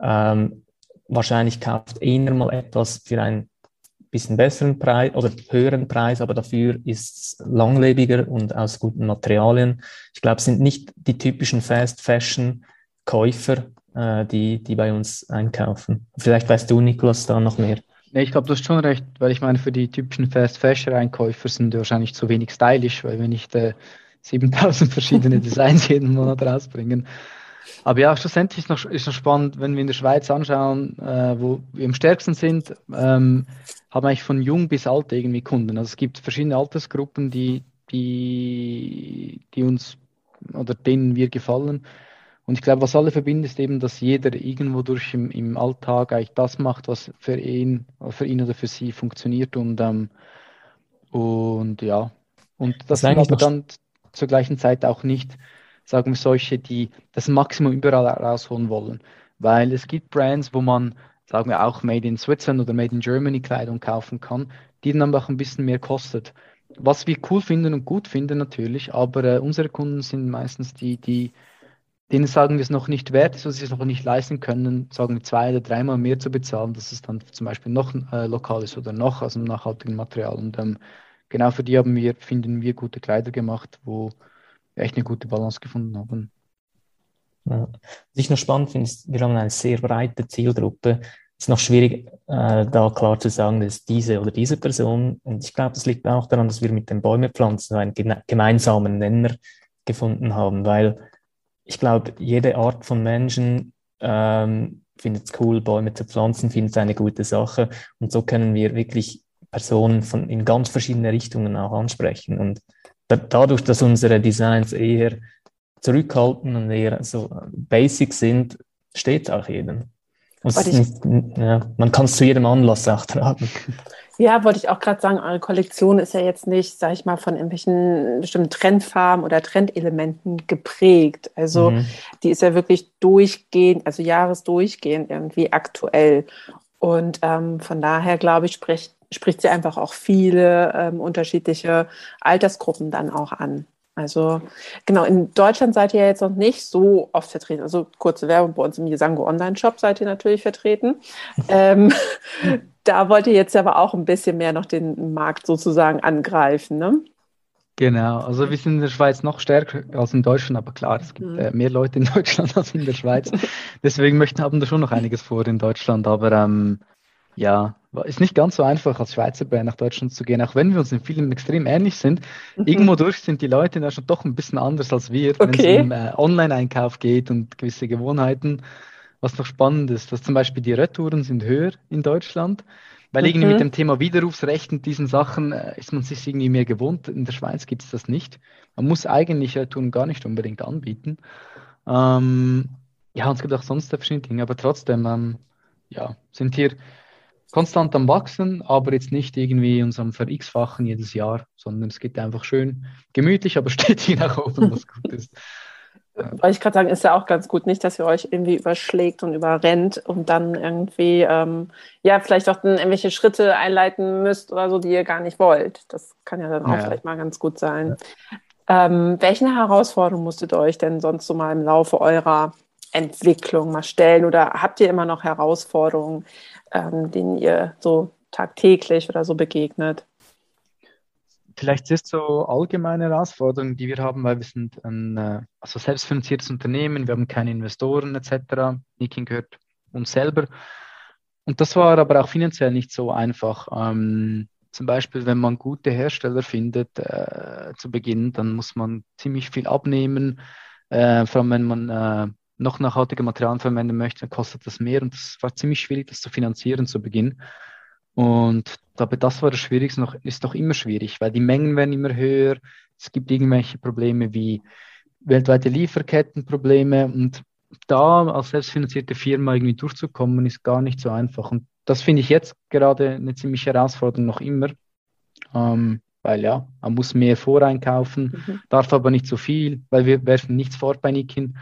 Ähm, wahrscheinlich kauft einer mal etwas für einen bisschen besseren Preis oder höheren Preis, aber dafür ist es langlebiger und aus guten Materialien. Ich glaube, es sind nicht die typischen Fast Fashion Käufer, äh, die, die bei uns einkaufen. Vielleicht weißt du, Niklas, da noch mehr. Nee, ich glaube, du hast schon recht, weil ich meine, für die typischen Fast Fashion Einkäufer sind die wahrscheinlich zu wenig stylisch, weil wir nicht äh, 7000 verschiedene Designs jeden Monat rausbringen. Aber ja, schlussendlich ist noch, ist noch spannend, wenn wir in der Schweiz anschauen, äh, wo wir am stärksten sind, ähm, haben eigentlich von jung bis alt irgendwie Kunden. Also es gibt verschiedene Altersgruppen, die, die, die uns oder denen wir gefallen. Und ich glaube, was alle verbindet, ist eben, dass jeder irgendwo durch im, im Alltag eigentlich das macht, was für ihn, für ihn oder für sie funktioniert. Und, ähm, und ja, und das, das sind aber dann zur gleichen Zeit auch nicht sagen wir solche, die das Maximum überall rausholen wollen. Weil es gibt Brands, wo man, sagen wir auch Made in Switzerland oder Made in Germany Kleidung kaufen kann, die dann auch ein bisschen mehr kostet. Was wir cool finden und gut finden natürlich, aber äh, unsere Kunden sind meistens die, die denen sagen wir es noch nicht wert ist, was sie es noch nicht leisten können, sagen wir zwei oder dreimal mehr zu bezahlen, dass es dann zum Beispiel noch äh, lokal ist oder noch aus einem nachhaltigen Material. Und ähm, genau für die haben wir, finden wir gute Kleider gemacht, wo echt eine gute Balance gefunden haben. Ja. Was ich noch spannend finde, ist, wir haben eine sehr breite Zielgruppe. Es ist noch schwierig, äh, da klar zu sagen, dass diese oder diese Person, und ich glaube, das liegt auch daran, dass wir mit den Bäumen pflanzen einen gemeinsamen Nenner gefunden haben, weil ich glaube, jede Art von Menschen ähm, findet es cool, Bäume zu pflanzen, findet es eine gute Sache. Und so können wir wirklich Personen von, in ganz verschiedene Richtungen auch ansprechen. Und dadurch, dass unsere Designs eher zurückhalten und eher so basic sind, steht auch jedem. Nicht, ja, man kann es zu jedem Anlass auch tragen. Ja, wollte ich auch gerade sagen, eure Kollektion ist ja jetzt nicht, sag ich mal, von irgendwelchen bestimmten Trendfarben oder Trendelementen geprägt. Also mhm. die ist ja wirklich durchgehend, also jahresdurchgehend irgendwie aktuell. Und ähm, von daher, glaube ich, spricht spricht sie einfach auch viele ähm, unterschiedliche Altersgruppen dann auch an. Also genau, in Deutschland seid ihr ja jetzt noch nicht so oft vertreten. Also kurze Werbung, bei uns im Jesango Online-Shop seid ihr natürlich vertreten. ähm, da wollt ihr jetzt aber auch ein bisschen mehr noch den Markt sozusagen angreifen, ne? Genau, also wir sind in der Schweiz noch stärker als in Deutschland, aber klar, es gibt mhm. äh, mehr Leute in Deutschland als in der Schweiz. Deswegen möchten haben da schon noch einiges vor in Deutschland, aber ähm, ja, ist nicht ganz so einfach, als Schweizer Band nach Deutschland zu gehen, auch wenn wir uns in vielen extrem ähnlich sind. Mhm. Irgendwo durch sind die Leute in Deutschland doch ein bisschen anders als wir, okay. wenn es um äh, Online-Einkauf geht und gewisse Gewohnheiten. Was noch spannend ist, dass zum Beispiel die Retouren sind höher in Deutschland, weil mhm. irgendwie mit dem Thema Widerrufsrecht und diesen Sachen äh, ist man sich irgendwie mehr gewohnt. In der Schweiz gibt es das nicht. Man muss eigentlich Retouren gar nicht unbedingt anbieten. Ähm, Ja, und es gibt auch sonst verschiedene Dinge, aber trotzdem, ähm, ja, sind hier konstant am Wachsen, aber jetzt nicht irgendwie unserem Ver-X-Fachen jedes Jahr, sondern es geht einfach schön gemütlich, aber stetig nach oben, was gut ist. Wollte ich gerade sagen, ist ja auch ganz gut, nicht, dass ihr euch irgendwie überschlägt und überrennt und dann irgendwie, ähm, ja, vielleicht auch dann irgendwelche Schritte einleiten müsst oder so, die ihr gar nicht wollt. Das kann ja dann auch ja. vielleicht mal ganz gut sein. Ja. Ähm, welche Herausforderungen musstet ihr euch denn sonst so mal im Laufe eurer Entwicklung mal stellen oder habt ihr immer noch Herausforderungen, ähm, denen ihr so tagtäglich oder so begegnet? Vielleicht ist so allgemeine Herausforderung, die wir haben, weil wir sind ein äh, also selbstfinanziertes Unternehmen, wir haben keine Investoren etc. Nikin gehört uns selber. Und das war aber auch finanziell nicht so einfach. Ähm, zum Beispiel, wenn man gute Hersteller findet äh, zu Beginn, dann muss man ziemlich viel abnehmen. Äh, vor allem, wenn man äh, noch nachhaltige Materialien verwenden möchte, kostet das mehr. Und es war ziemlich schwierig, das zu finanzieren zu Beginn. Und aber das war das Schwierigste, noch, ist noch immer schwierig, weil die Mengen werden immer höher. Es gibt irgendwelche Probleme wie weltweite Lieferkettenprobleme und da als selbstfinanzierte Firma irgendwie durchzukommen, ist gar nicht so einfach. Und das finde ich jetzt gerade eine ziemliche Herausforderung noch immer, ähm, weil ja, man muss mehr voreinkaufen, mhm. darf aber nicht so viel, weil wir werfen nichts fort bei Nikin.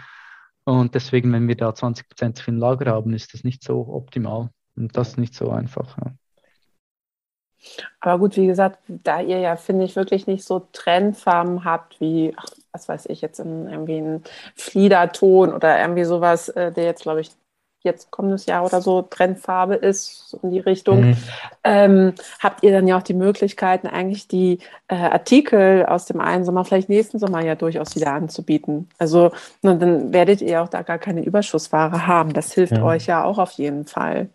Und deswegen, wenn wir da 20 Prozent zu viel Lager haben, ist das nicht so optimal. Und das nicht so einfach. Ja. Aber gut, wie gesagt, da ihr ja, finde ich, wirklich nicht so Trendfarben habt, wie, ach, was weiß ich, jetzt in, irgendwie ein Fliederton oder irgendwie sowas, äh, der jetzt, glaube ich, jetzt kommendes Jahr oder so Trendfarbe ist, so in die Richtung, mhm. ähm, habt ihr dann ja auch die Möglichkeiten, eigentlich die äh, Artikel aus dem einen Sommer, vielleicht nächsten Sommer ja durchaus wieder anzubieten. Also na, dann werdet ihr auch da gar keine Überschussware haben. Das hilft ja. euch ja auch auf jeden Fall.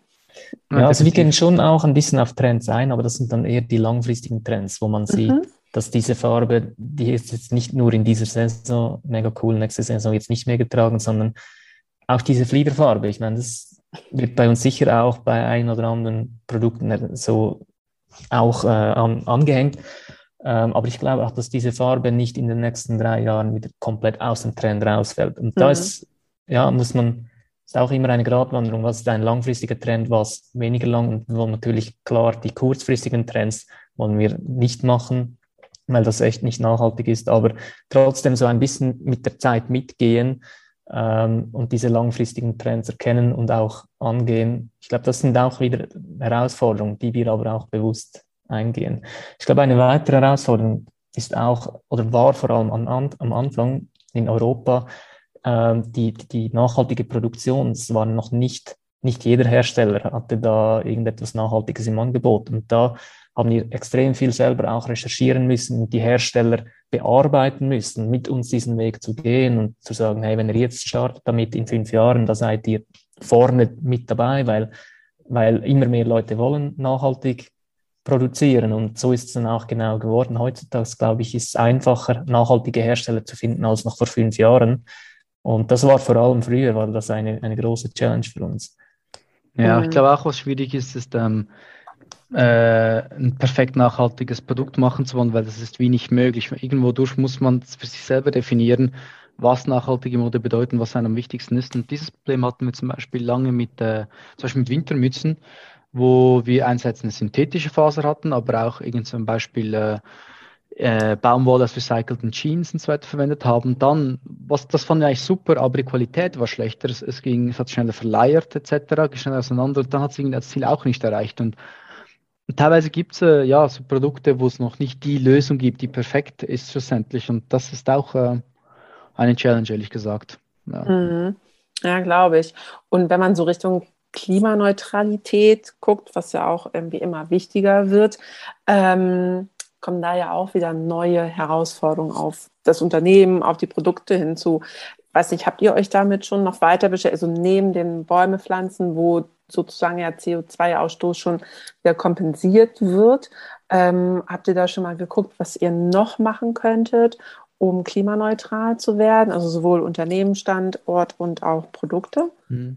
Ja, also wir gehen schon auch ein bisschen auf Trends ein, aber das sind dann eher die langfristigen Trends, wo man mhm. sieht, dass diese Farbe, die ist jetzt nicht nur in dieser Saison mega cool, nächste Saison jetzt nicht mehr getragen, sondern auch diese Fliederfarbe. Ich meine, das wird bei uns sicher auch bei ein oder anderen Produkten so auch äh, an, angehängt. Ähm, aber ich glaube auch, dass diese Farbe nicht in den nächsten drei Jahren wieder komplett aus dem Trend rausfällt. Und mhm. da ist, ja, muss man ist auch immer eine Gratwanderung. Was ist ein langfristiger Trend, was weniger lang und wollen natürlich klar die kurzfristigen Trends wollen wir nicht machen, weil das echt nicht nachhaltig ist, aber trotzdem so ein bisschen mit der Zeit mitgehen und diese langfristigen Trends erkennen und auch angehen. Ich glaube, das sind auch wieder Herausforderungen, die wir aber auch bewusst eingehen. Ich glaube, eine weitere Herausforderung ist auch oder war vor allem am, am Anfang in Europa ähm, die, die nachhaltige Produktion, es war noch nicht, nicht jeder Hersteller hatte da irgendetwas Nachhaltiges im Angebot. Und da haben wir extrem viel selber auch recherchieren müssen und die Hersteller bearbeiten müssen, mit uns diesen Weg zu gehen und zu sagen, hey, wenn ihr jetzt startet damit in fünf Jahren, da seid ihr vorne mit dabei, weil, weil immer mehr Leute wollen nachhaltig produzieren. Und so ist es dann auch genau geworden. Heutzutage, glaube ich, ist es einfacher, nachhaltige Hersteller zu finden als noch vor fünf Jahren. Und das war vor allem früher, war das eine, eine große Challenge für uns. Ja, ich mhm. glaube auch, was schwierig ist, ist ähm, äh, ein perfekt nachhaltiges Produkt machen zu wollen, weil das ist wie nicht möglich. Irgendwo durch muss man für sich selber definieren, was nachhaltige Mode bedeutet, was einem am wichtigsten ist. Und dieses Problem hatten wir zum Beispiel lange mit, äh, zum Beispiel mit Wintermützen, wo wir einerseits eine synthetische Faser hatten, aber auch irgend zum Beispiel äh, äh, Baumwolle aus recycelten Jeans und so weiter verwendet haben. Dann, was, das fand ich eigentlich super, aber die Qualität war schlechter. Es, es ging, es hat schneller verleiert etc., schneller auseinander und dann hat es das Ziel auch nicht erreicht. Und teilweise gibt es äh, ja so Produkte, wo es noch nicht die Lösung gibt, die perfekt ist schlussendlich. Und das ist auch äh, eine Challenge, ehrlich gesagt. Ja, mhm. ja glaube ich. Und wenn man so Richtung Klimaneutralität guckt, was ja auch irgendwie immer wichtiger wird, ähm, kommen da ja auch wieder neue Herausforderungen auf das Unternehmen, auf die Produkte hinzu. Weiß nicht, habt ihr euch damit schon noch weiter beschäftigt? Also neben den Bäume pflanzen, wo sozusagen ja CO2-Ausstoß schon wieder kompensiert wird, ähm, habt ihr da schon mal geguckt, was ihr noch machen könntet, um klimaneutral zu werden? Also sowohl Unternehmen, Standort und auch Produkte? Hm.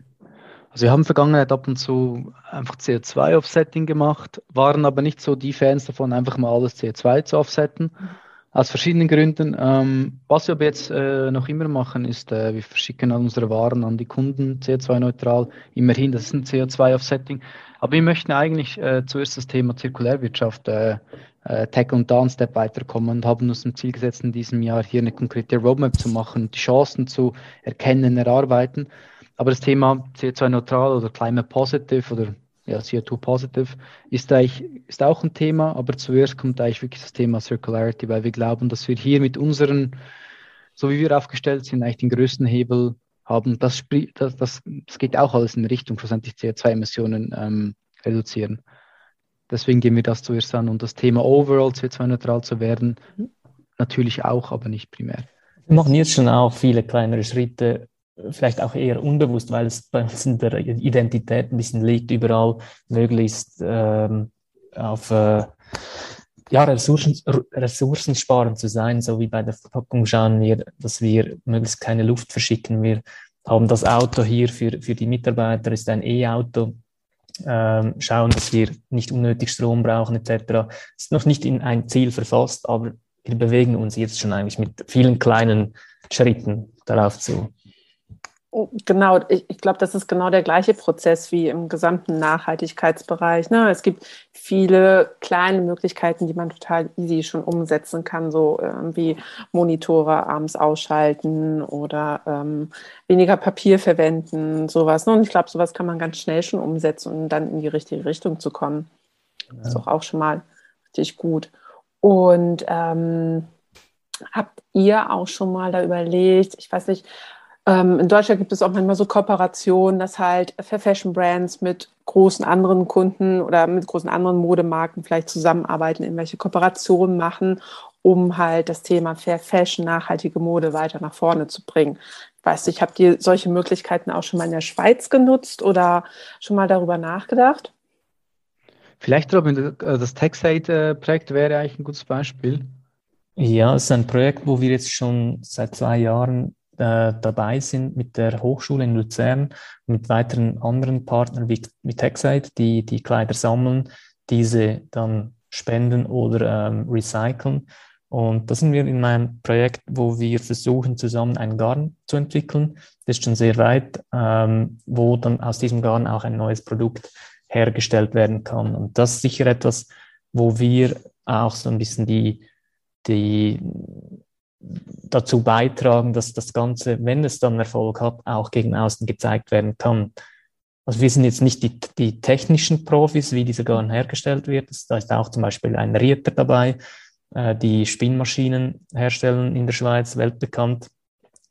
Also wir haben in der Vergangenheit ab und zu einfach CO2-Offsetting gemacht, waren aber nicht so die Fans davon, einfach mal alles CO2 zu offsetten. Aus verschiedenen Gründen. Ähm, was wir aber jetzt äh, noch immer machen, ist, äh, wir verschicken unsere Waren an die Kunden CO2-neutral. Immerhin, das ist ein CO2-Offsetting. Aber wir möchten eigentlich äh, zuerst das Thema Zirkulärwirtschaft äh, äh, Tech und da einen Step weiterkommen und haben uns zum Ziel gesetzt, in diesem Jahr hier eine konkrete Roadmap zu machen, die Chancen zu erkennen, erarbeiten. Aber das Thema CO2-neutral oder Climate Positive oder ja, CO2 Positive ist, eigentlich, ist auch ein Thema, aber zuerst kommt eigentlich wirklich das Thema Circularity, weil wir glauben, dass wir hier mit unseren, so wie wir aufgestellt sind, eigentlich den größten Hebel haben. Das, das, das, das geht auch alles in Richtung schlussendlich CO2-Emissionen ähm, reduzieren. Deswegen gehen wir das zuerst an und das Thema overall CO2-neutral zu werden, natürlich auch, aber nicht primär. Wir machen jetzt schon auch viele kleinere Schritte, vielleicht auch eher unbewusst, weil es bei uns in der Identität ein bisschen liegt, überall möglichst ähm, auf äh, ja, Ressourcen, ressourcensparend zu sein, so wie bei der Verpackung schauen wir, dass wir möglichst keine Luft verschicken. Wir haben das Auto hier für, für die Mitarbeiter, ist ein E-Auto. Ähm, schauen, dass wir nicht unnötig Strom brauchen etc. Ist noch nicht in ein Ziel verfasst, aber wir bewegen uns jetzt schon eigentlich mit vielen kleinen Schritten darauf zu. Oh, genau, ich, ich glaube, das ist genau der gleiche Prozess wie im gesamten Nachhaltigkeitsbereich. Ne? Es gibt viele kleine Möglichkeiten, die man total easy schon umsetzen kann, so ähm, wie Monitore abends ausschalten oder ähm, weniger Papier verwenden, sowas. Ne? Und ich glaube, sowas kann man ganz schnell schon umsetzen, um dann in die richtige Richtung zu kommen. Ja. Das ist doch auch schon mal richtig gut. Und ähm, habt ihr auch schon mal da überlegt, ich weiß nicht, ähm, in Deutschland gibt es auch manchmal so Kooperationen, dass halt für Fashion Brands mit großen anderen Kunden oder mit großen anderen Modemarken vielleicht zusammenarbeiten, irgendwelche Kooperationen machen, um halt das Thema Fair Fashion, nachhaltige Mode weiter nach vorne zu bringen. Ich weiß nicht, habt ihr solche Möglichkeiten auch schon mal in der Schweiz genutzt oder schon mal darüber nachgedacht? Vielleicht, Robin, äh, das TechSite-Projekt wäre eigentlich ein gutes Beispiel. Ja, es ist ein Projekt, wo wir jetzt schon seit zwei Jahren äh, dabei sind mit der Hochschule in Luzern mit weiteren anderen Partnern wie, wie TechSite, die die Kleider sammeln, diese dann spenden oder ähm, recyceln. Und da sind wir in einem Projekt, wo wir versuchen, zusammen einen Garn zu entwickeln. Das ist schon sehr weit, ähm, wo dann aus diesem Garn auch ein neues Produkt hergestellt werden kann. Und das ist sicher etwas, wo wir auch so ein bisschen die, die dazu beitragen, dass das Ganze, wenn es dann Erfolg hat, auch gegen außen gezeigt werden kann. Also wir sind jetzt nicht die, die technischen Profis, wie dieser Garn hergestellt wird. Da ist auch zum Beispiel ein Rieter dabei, äh, die Spinnmaschinen herstellen in der Schweiz, weltbekannt.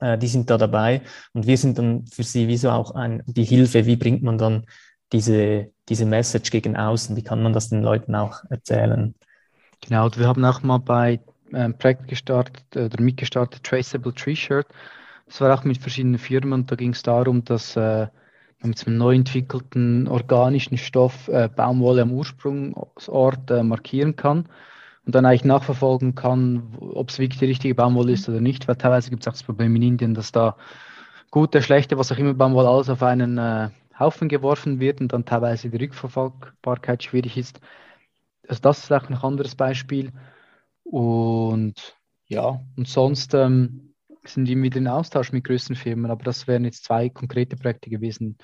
Äh, die sind da dabei und wir sind dann für sie wie so auch ein, die Hilfe, wie bringt man dann diese, diese Message gegen außen, wie kann man das den Leuten auch erzählen. Genau, wir haben auch mal bei ein Projekt gestartet oder mitgestartet, Traceable Tree Shirt. Das war auch mit verschiedenen Firmen und da ging es darum, dass äh, man mit einem neu entwickelten organischen Stoff äh, Baumwolle am Ursprungsort äh, markieren kann und dann eigentlich nachverfolgen kann, ob es wirklich die richtige Baumwolle ist oder nicht, weil teilweise gibt es auch das Problem in Indien, dass da gute, schlechte, was auch immer Baumwolle alles auf einen äh, Haufen geworfen wird und dann teilweise die Rückverfolgbarkeit schwierig ist. Also das ist auch ein anderes Beispiel. Und ja, und sonst ähm, sind wir wieder in Austausch mit größeren Firmen, aber das wären jetzt zwei konkrete Projekte gewesen,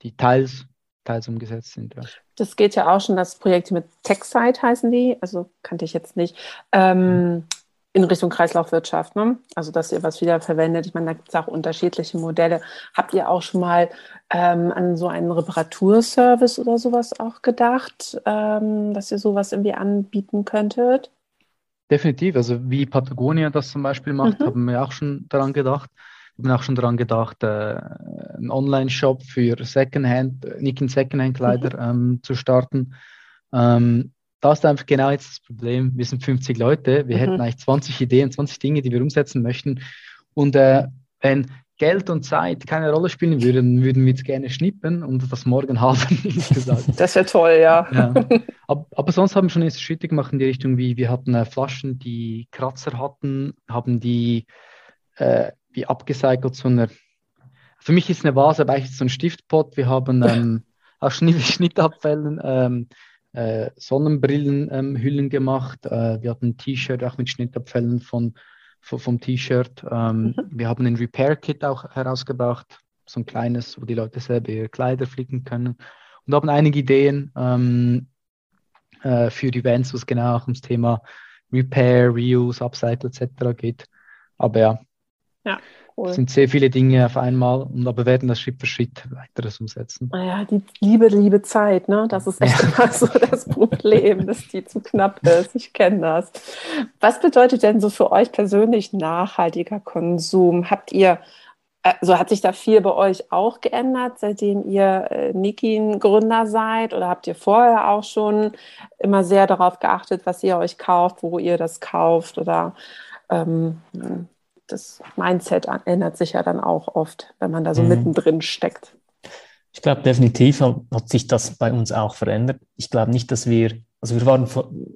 die teils, teils umgesetzt sind. Ja. Das geht ja auch schon, das Projekt mit TechSite heißen die, also kannte ich jetzt nicht. Ähm, in Richtung Kreislaufwirtschaft, ne? Also dass ihr was wieder verwendet. Ich meine, da gibt es auch unterschiedliche Modelle. Habt ihr auch schon mal ähm, an so einen Reparaturservice oder sowas auch gedacht, ähm, dass ihr sowas irgendwie anbieten könntet? Definitiv, also wie Patagonia das zum Beispiel macht, mhm. haben wir auch schon daran gedacht. Wir haben auch schon daran gedacht, äh, einen Online-Shop für Secondhand, nicht in Secondhand-Kleider mhm. ähm, zu starten. Ähm, da ist einfach genau jetzt das Problem. Wir sind 50 Leute, wir mhm. hätten eigentlich 20 Ideen, 20 Dinge, die wir umsetzen möchten. Und äh, wenn Geld und Zeit keine Rolle spielen würden, würden wir jetzt gerne schnippen und das morgen haben, gesagt. Das wäre toll, ja. ja. Aber, aber, sonst haben wir schon erste Schritte gemacht in die Richtung, wie wir hatten äh, Flaschen, die Kratzer hatten, haben die äh, wie abgecycelt zu einer. Für mich ist eine Vase aber eigentlich so ein Stiftpot. Wir haben ähm, aus Schnittabfällen ähm, äh, Sonnenbrillenhüllen ähm, gemacht. Äh, wir hatten ein T-Shirt auch mit Schnittabfällen von vom T-Shirt. Ähm, mhm. Wir haben ein Repair-Kit auch herausgebracht, so ein kleines, wo die Leute selber ihre Kleider flicken können. Und haben einige Ideen ähm, äh, für Events, was genau auch ums Thema Repair, Reuse, Upcycle etc. geht. Aber ja, ja cool. es sind sehr viele Dinge auf einmal, und aber werden das Schritt für Schritt weiteres umsetzen. Naja, die liebe, liebe Zeit, ne? Das ist echt immer so das Problem, dass die zu knapp ist. Ich kenne das. Was bedeutet denn so für euch persönlich nachhaltiger Konsum? Habt ihr also hat sich da viel bei euch auch geändert, seitdem ihr äh, Nikin-Gründer seid? Oder habt ihr vorher auch schon immer sehr darauf geachtet, was ihr euch kauft, wo ihr das kauft? Oder ähm, das Mindset ändert sich ja dann auch oft, wenn man da so mhm. mittendrin steckt. Ich glaube, definitiv hat sich das bei uns auch verändert. Ich glaube nicht, dass wir, also wir waren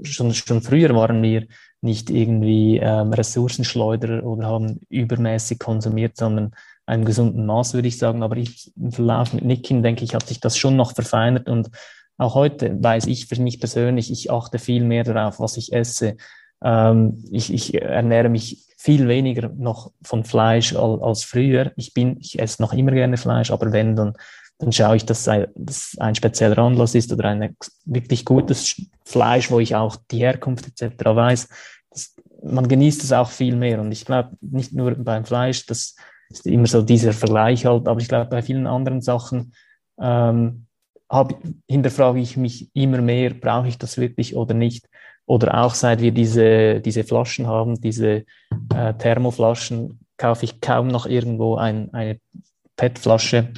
schon, schon früher waren wir nicht irgendwie ähm, Ressourcenschleuderer oder haben übermäßig konsumiert, sondern einem gesunden Maß, würde ich sagen. Aber ich, im Verlauf mit Nikin, denke ich, hat sich das schon noch verfeinert. Und auch heute weiß ich für mich persönlich, ich achte viel mehr darauf, was ich esse. Ähm, ich, ich ernähre mich viel weniger noch von Fleisch als, früher. Ich bin, ich esse noch immer gerne Fleisch, aber wenn, dann, dann schaue ich, dass das ein spezieller Anlass ist oder ein wirklich gutes Fleisch, wo ich auch die Herkunft etc. weiß. Das, man genießt es auch viel mehr. Und ich glaube, nicht nur beim Fleisch, das ist immer so dieser Vergleich halt, aber ich glaube, bei vielen anderen Sachen ähm, hab, hinterfrage ich mich immer mehr, brauche ich das wirklich oder nicht? Oder auch seit wir diese, diese Flaschen haben, diese äh, Thermoflaschen, kaufe ich kaum noch irgendwo ein, eine PET-Flasche.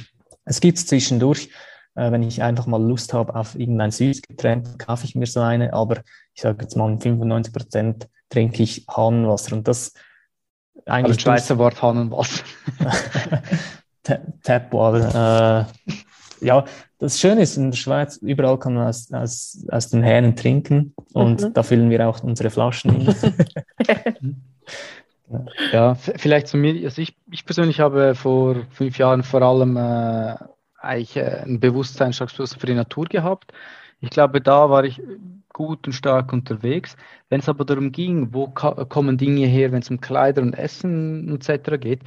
Es gibt es zwischendurch, äh, wenn ich einfach mal Lust habe auf irgendein Süßgetränk, kaufe ich mir so eine, aber ich sage jetzt mal 95 Prozent trinke ich Hahnenwasser und das eigentlich. Also Schweizer Wort Hahnenwasser. Tapwater. Äh, ja, das Schöne ist, in der Schweiz, überall kann man aus, aus, aus den Hähnen trinken und mhm. da füllen wir auch unsere Flaschen hin. ja, vielleicht zu mir, also ich, ich persönlich habe vor fünf Jahren vor allem äh, eigentlich äh, einen Bewusstseinsschluss für die Natur gehabt. Ich glaube, da war ich gut und stark unterwegs. Wenn es aber darum ging, wo kommen Dinge her, wenn es um Kleider und Essen etc. geht,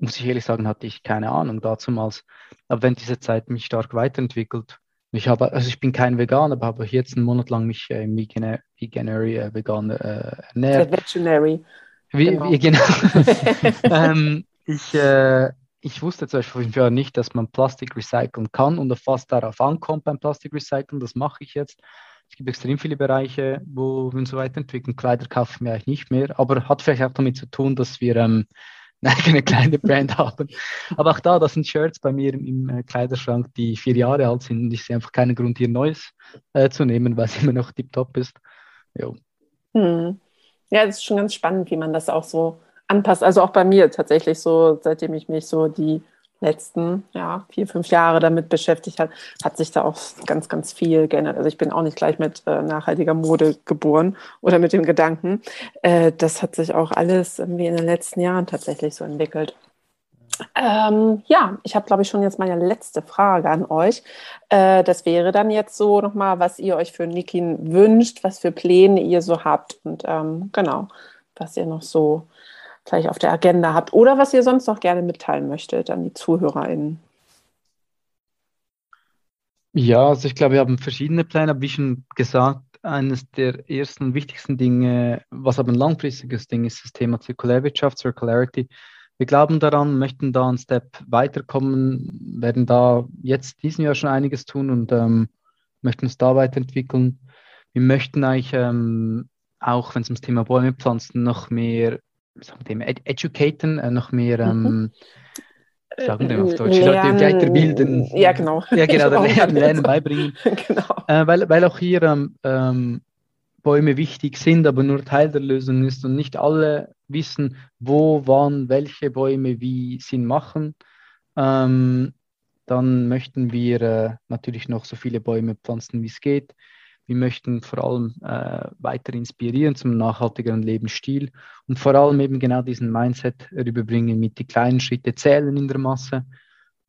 muss ich ehrlich sagen, hatte ich keine Ahnung dazumals. Aber wenn diese Zeit mich stark weiterentwickelt, ich habe, also ich bin kein Veganer, aber habe jetzt einen Monat lang mich äh, im Vegan, Veganary äh, vegan äh, ernährt. Veterinary. Wie, genau. Wie, genau. ähm, ich, äh, ich wusste zum Beispiel vor fünf Jahren nicht, dass man Plastik recyceln kann und fast darauf ankommt beim Plastik recyceln. Das mache ich jetzt. Es gibt extrem viele Bereiche, wo wir uns so weiterentwickeln. Kleider kaufen wir eigentlich nicht mehr, aber hat vielleicht auch damit zu tun, dass wir ähm, eigene kleine Brand haben. Aber auch da, das sind Shirts bei mir im, äh, Kleiderschrank, die vier Jahre alt sind ich sehe einfach keinen Grund, hier Neues äh, zu nehmen, weil es immer noch tiptop ist. Jo. Hm. Ja, das ist schon ganz spannend, wie man das auch so anpasst. Also auch bei mir tatsächlich so, seitdem ich mich so die letzten ja, vier, fünf Jahre damit beschäftigt hat, hat sich da auch ganz, ganz viel geändert. Also ich bin auch nicht gleich mit äh, nachhaltiger Mode geboren oder mit dem Gedanken. Äh, das hat sich auch alles irgendwie in den letzten Jahren tatsächlich so entwickelt. Ähm, ja, ich habe, glaube ich, schon jetzt meine letzte Frage an euch. Äh, das wäre dann jetzt so nochmal, was ihr euch für Nikin wünscht, was für Pläne ihr so habt und ähm, genau, was ihr noch so vielleicht auf der Agenda habt oder was ihr sonst noch gerne mitteilen möchtet an die ZuhörerInnen. Ja, also ich glaube, wir haben verschiedene Pläne, wie schon gesagt, eines der ersten wichtigsten Dinge, was aber ein langfristiges Ding ist, das Thema Zirkulärwirtschaft, Circularity. Wir glauben daran, möchten da einen Step weiterkommen, werden da jetzt diesen Jahr schon einiges tun und ähm, möchten uns da weiterentwickeln. Wir möchten eigentlich ähm, auch, wenn es ums Thema Bäume pflanzen, noch mehr sagen wir, ed educaten, äh, noch mehr, ähm, mhm. sagen wir auf Deutsch, lernen, Leute weiterbilden. Ja, genau. Ja, genau, lernen, lernen beibringen. genau. Äh, weil, weil auch hier ähm, ähm, Bäume wichtig sind, aber nur Teil der Lösung ist und nicht alle wissen, wo, wann, welche Bäume wie Sinn machen. Ähm, dann möchten wir äh, natürlich noch so viele Bäume pflanzen, wie es geht. Wir möchten vor allem äh, weiter inspirieren zum nachhaltigeren Lebensstil und vor allem eben genau diesen Mindset rüberbringen mit die kleinen Schritte zählen in der Masse.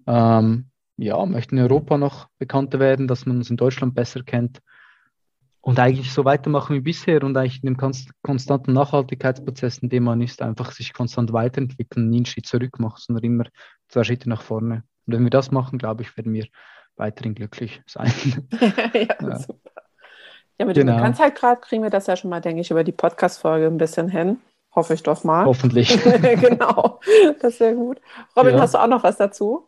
Ähm, ja, möchten in Europa noch bekannter werden, dass man uns in Deutschland besser kennt. und eigentlich so weitermachen wie bisher und eigentlich in dem konstanten Nachhaltigkeitsprozess, in dem man ist, einfach sich konstant weiterentwickeln, nie einen Schritt zurück macht, sondern immer zwei Schritte nach vorne. Und wenn wir das machen, glaube ich, werden wir weiterhin glücklich sein. ja, ja. super. Ja, mit genau. dem Bekanntheitsgrad kriegen wir das ja schon mal, denke ich, über die Podcast-Folge ein bisschen hin. Hoffe ich doch mal. Hoffentlich. genau, das ist sehr gut. Robin, ja. hast du auch noch was dazu?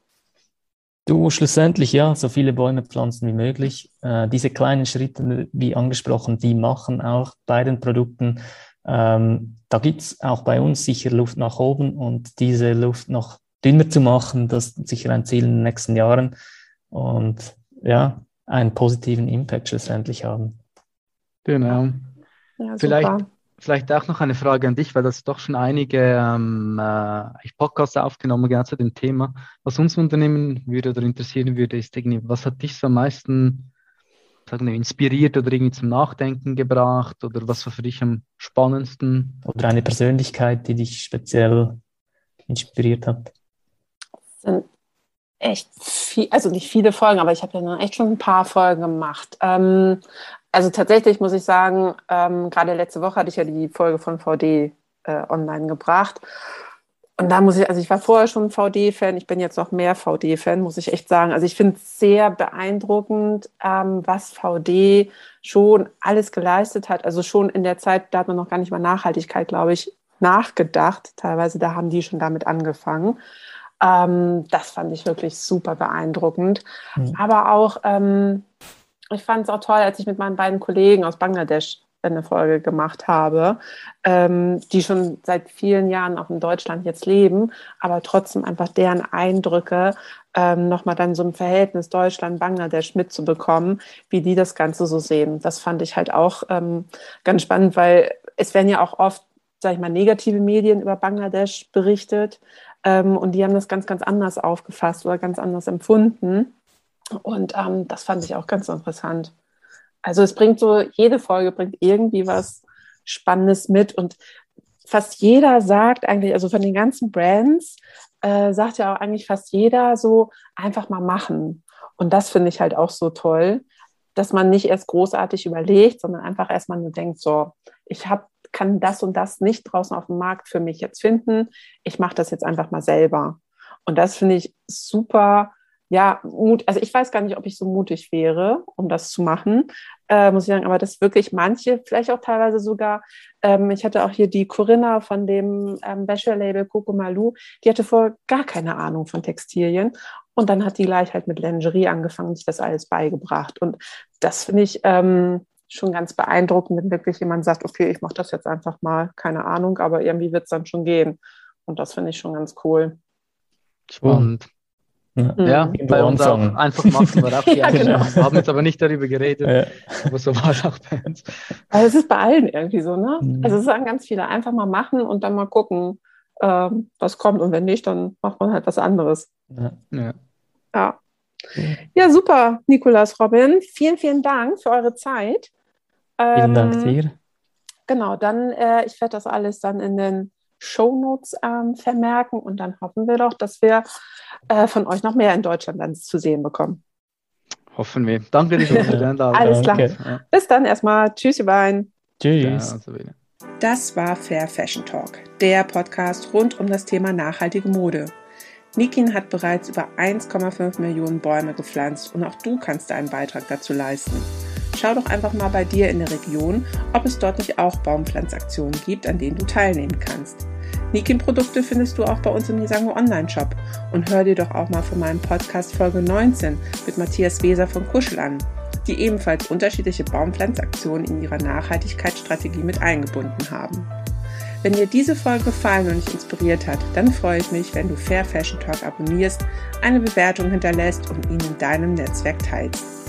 Du, schlussendlich ja, so viele Bäume pflanzen wie möglich. Äh, diese kleinen Schritte, wie angesprochen, die machen auch bei den Produkten. Ähm, da gibt es auch bei uns sicher Luft nach oben und diese Luft noch dünner zu machen, das ist sicher ein Ziel in den nächsten Jahren und ja, einen positiven Impact schlussendlich haben. Genau. Ja, vielleicht, vielleicht auch noch eine Frage an dich, weil das doch schon einige ähm, äh, Podcasts aufgenommen genau zu dem Thema. Was uns unternehmen würde oder interessieren würde, ist irgendwie, was hat dich so am meisten sagen wir, inspiriert oder irgendwie zum Nachdenken gebracht oder was war für dich am spannendsten? Oder eine Persönlichkeit, die dich speziell inspiriert hat? Das sind echt viel, also nicht viele Folgen, aber ich habe ja echt schon ein paar Folgen gemacht. Ähm, also tatsächlich muss ich sagen, ähm, gerade letzte Woche hatte ich ja die Folge von VD äh, online gebracht. Und da muss ich, also ich war vorher schon VD-Fan, ich bin jetzt noch mehr VD-Fan, muss ich echt sagen. Also ich finde es sehr beeindruckend, ähm, was VD schon alles geleistet hat. Also schon in der Zeit, da hat man noch gar nicht mal Nachhaltigkeit, glaube ich, nachgedacht. Teilweise, da haben die schon damit angefangen. Ähm, das fand ich wirklich super beeindruckend. Mhm. Aber auch, ähm, ich fand es auch toll, als ich mit meinen beiden Kollegen aus Bangladesch eine Folge gemacht habe, ähm, die schon seit vielen Jahren auch in Deutschland jetzt leben, aber trotzdem einfach deren Eindrücke ähm, nochmal dann so ein Verhältnis Deutschland-Bangladesch mitzubekommen, wie die das Ganze so sehen. Das fand ich halt auch ähm, ganz spannend, weil es werden ja auch oft, sag ich mal, negative Medien über Bangladesch berichtet ähm, und die haben das ganz, ganz anders aufgefasst oder ganz anders empfunden. Und ähm, das fand ich auch ganz interessant. Also es bringt so, jede Folge bringt irgendwie was Spannendes mit und fast jeder sagt eigentlich, also von den ganzen Brands, äh, sagt ja auch eigentlich fast jeder so, einfach mal machen. Und das finde ich halt auch so toll, dass man nicht erst großartig überlegt, sondern einfach erstmal nur denkt, so, ich habe kann das und das nicht draußen auf dem Markt für mich jetzt finden. Ich mache das jetzt einfach mal selber. Und das finde ich super ja, Mut, also ich weiß gar nicht, ob ich so mutig wäre, um das zu machen, äh, muss ich sagen, aber das wirklich manche, vielleicht auch teilweise sogar, ähm, ich hatte auch hier die Corinna von dem ähm, Bachelor-Label Coco Malou, die hatte vorher gar keine Ahnung von Textilien und dann hat die gleich halt mit Lingerie angefangen, sich das alles beigebracht und das finde ich ähm, schon ganz beeindruckend, wenn wirklich jemand sagt, okay, ich mache das jetzt einfach mal, keine Ahnung, aber irgendwie wird es dann schon gehen und das finde ich schon ganz cool. Spannend. Ja, mhm. bei uns auch einfach machen wir die ja, genau. Wir haben jetzt aber nicht darüber geredet, ja. aber so war es auch bei uns. Also es ist bei allen irgendwie so, ne? Mhm. Also es sagen ganz viele, einfach mal machen und dann mal gucken, ähm, was kommt und wenn nicht, dann macht man halt was anderes. Ja. Ja, ja. ja super, Nikolas, Robin. Vielen, vielen Dank für eure Zeit. Ähm, vielen Dank ähm, dir. Genau, dann, äh, ich werde das alles dann in den Shownotes ähm, vermerken und dann hoffen wir doch, dass wir äh, von euch noch mehr in Deutschland dann zu sehen bekommen. Hoffen wir. Danke dir für die Einladung. Alles klar. Okay. Bis dann erstmal. Tschüss, ihr beiden. Tschüss. Ja, das war Fair Fashion Talk, der Podcast rund um das Thema nachhaltige Mode. Nikin hat bereits über 1,5 Millionen Bäume gepflanzt und auch du kannst einen Beitrag dazu leisten. Schau doch einfach mal bei dir in der Region, ob es dort nicht auch Baumpflanzaktionen gibt, an denen du teilnehmen kannst. Nikin-Produkte findest du auch bei uns im Nisango Online-Shop und hör dir doch auch mal von meinem Podcast Folge 19 mit Matthias Weser von Kuschel an, die ebenfalls unterschiedliche Baumpflanzaktionen in ihrer Nachhaltigkeitsstrategie mit eingebunden haben. Wenn dir diese Folge gefallen und dich inspiriert hat, dann freue ich mich, wenn du Fair Fashion Talk abonnierst, eine Bewertung hinterlässt und ihn in deinem Netzwerk teilst.